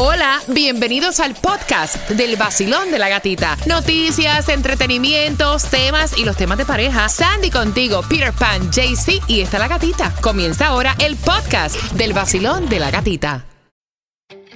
Hola, bienvenidos al podcast del vacilón de la gatita. Noticias, entretenimientos, temas y los temas de pareja. Sandy contigo, Peter Pan, JC y está la gatita. Comienza ahora el podcast del vacilón de la gatita.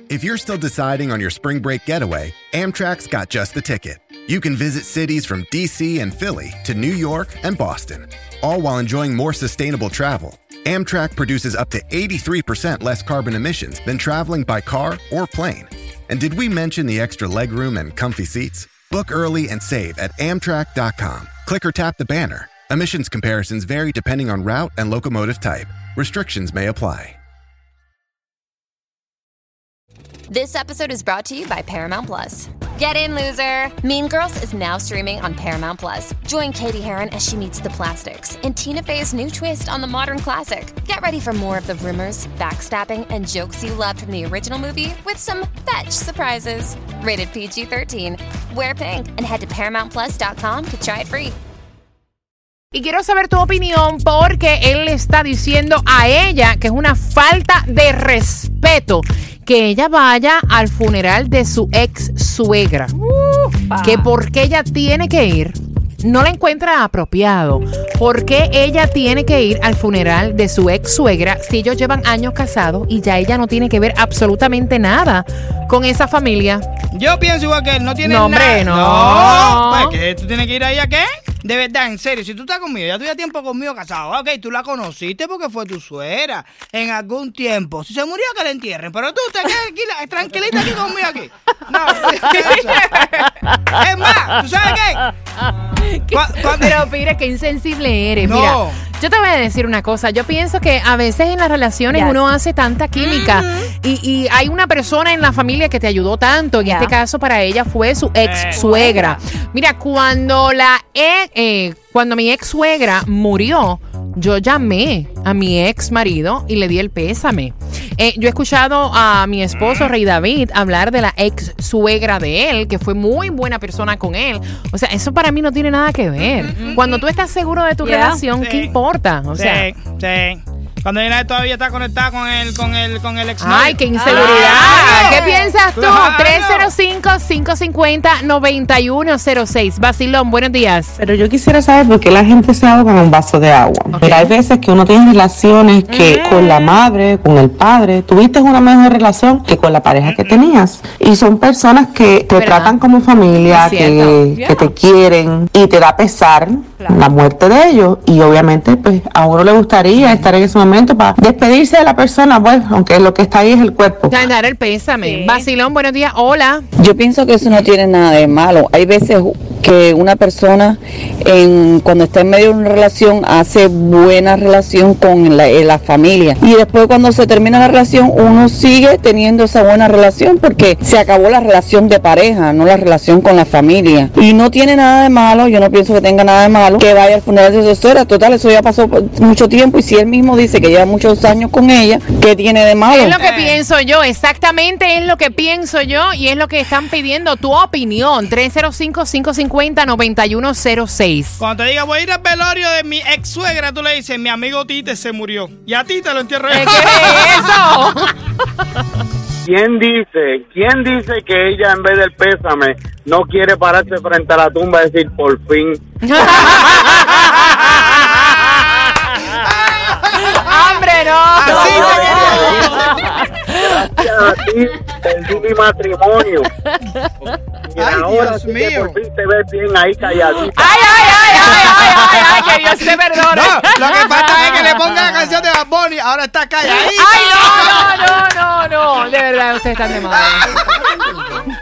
If you're still deciding on your spring break getaway, Amtrak's got just the ticket. You can visit cities from DC and Philly to New York and Boston, all while enjoying more sustainable travel. Amtrak produces up to 83% less carbon emissions than traveling by car or plane. And did we mention the extra legroom and comfy seats? Book early and save at Amtrak.com. Click or tap the banner. Emissions comparisons vary depending on route and locomotive type. Restrictions may apply. This episode is brought to you by Paramount Plus. Get in, loser! Mean Girls is now streaming on Paramount Plus. Join Katie Heron as she meets the plastics in Tina Fey's new twist on the modern classic. Get ready for more of the rumors, backstabbing, and jokes you loved from the original movie with some fetch surprises. Rated PG 13. Wear pink and head to ParamountPlus.com to try it free. Y quiero saber tu opinión porque él está diciendo a ella que es una falta de respeto que ella vaya al funeral de su ex suegra. Que porque ella tiene que ir, no la encuentra apropiado. ¿Por qué ella tiene que ir al funeral de su ex suegra si ellos llevan años casados y ya ella no tiene que ver absolutamente nada con esa familia? Yo pienso igual que él, no tiene No, hombre, nada. no. que tú tienes que ir ahí a qué? De verdad, en serio, si tú estás conmigo, ya ya tiempo conmigo casado, ok, tú la conociste porque fue tu suegra en algún tiempo. Si se murió, que la entierren, pero tú te quedas aquí, la- tranquilita aquí conmigo aquí. No, es más, ¿tú sabes qué? Cu- cuando- Pero mire, qué insensible eres. No. Mira, yo te voy a decir una cosa. Yo pienso que a veces en las relaciones Yes. uno hace tanta química y, y hay una persona en la familia que te ayudó tanto. En Yeah. este caso, para ella fue su Eh. ex suegra. Mira, cuando la e- eh, cuando mi ex suegra murió, yo llamé a mi ex marido y le di el pésame. Eh, yo he escuchado a mi esposo, Rey David, hablar de la ex suegra de él, que fue muy buena persona con él. O sea, eso para mí no tiene nada que ver. Cuando tú estás seguro de tu Yeah. relación, Sí. ¿qué importa? O sea, sí, sí. Cuando ella todavía está conectada con el, con el, con el ex Ay, qué inseguridad. ¿Qué piensas tú? Claro. 305-550-9106. Basilón, buenos días. Pero yo quisiera saber por qué la gente se ahoga en un vaso de agua. Pero hay veces que uno tiene relaciones que con la madre, con el padre, tuviste una mejor relación que con la pareja que tenías. Y son personas que te ¿Verdad? tratan como familia, que te quieren y te da pesar la muerte de ellos. Y obviamente, pues a uno le gustaría estar en ese momento para despedirse de la persona, pues, aunque lo que está ahí es el cuerpo. Dar el pésame. Sí. Basilón, buenos días. Hola. Yo pienso que eso no tiene nada de malo. Hay veces que una persona en, cuando está en medio de una relación hace buena relación con la, eh, la familia y después cuando se termina la relación uno sigue teniendo esa buena relación porque se acabó la relación de pareja, no la relación con la familia. Y no tiene nada de malo, yo no pienso que tenga nada de malo que vaya al funeral de su suegra. Total, eso ya pasó mucho tiempo y si él mismo dice que lleva muchos años con ella, ¿qué tiene de malo? Es lo que pienso yo, exactamente es lo que pienso yo y es lo que están pidiendo tu opinión. 305-550-9106. Cuando te diga voy a ir al velorio de mi ex suegra, tú le dices, mi amigo Tite se murió. Y a ti te lo entierro yo. ¿Qué es eso? ¿Quién dice, quién dice que ella en vez del pésame no quiere pararse frente a la tumba y decir por fin? ti perdí mi matrimonio. Y Ay, ahora Dios sí mío. por fin te ves bien ahí calladita. ¡Ay, ay, ay, ay, ay, ay, ay! ¡Que Dios te perdone! No, lo que falta es que le ponga la canción de Bad Bunny. Ahora está calladita. ¡Ay, no, no, no, no, no! De verdad, ustedes están de madre.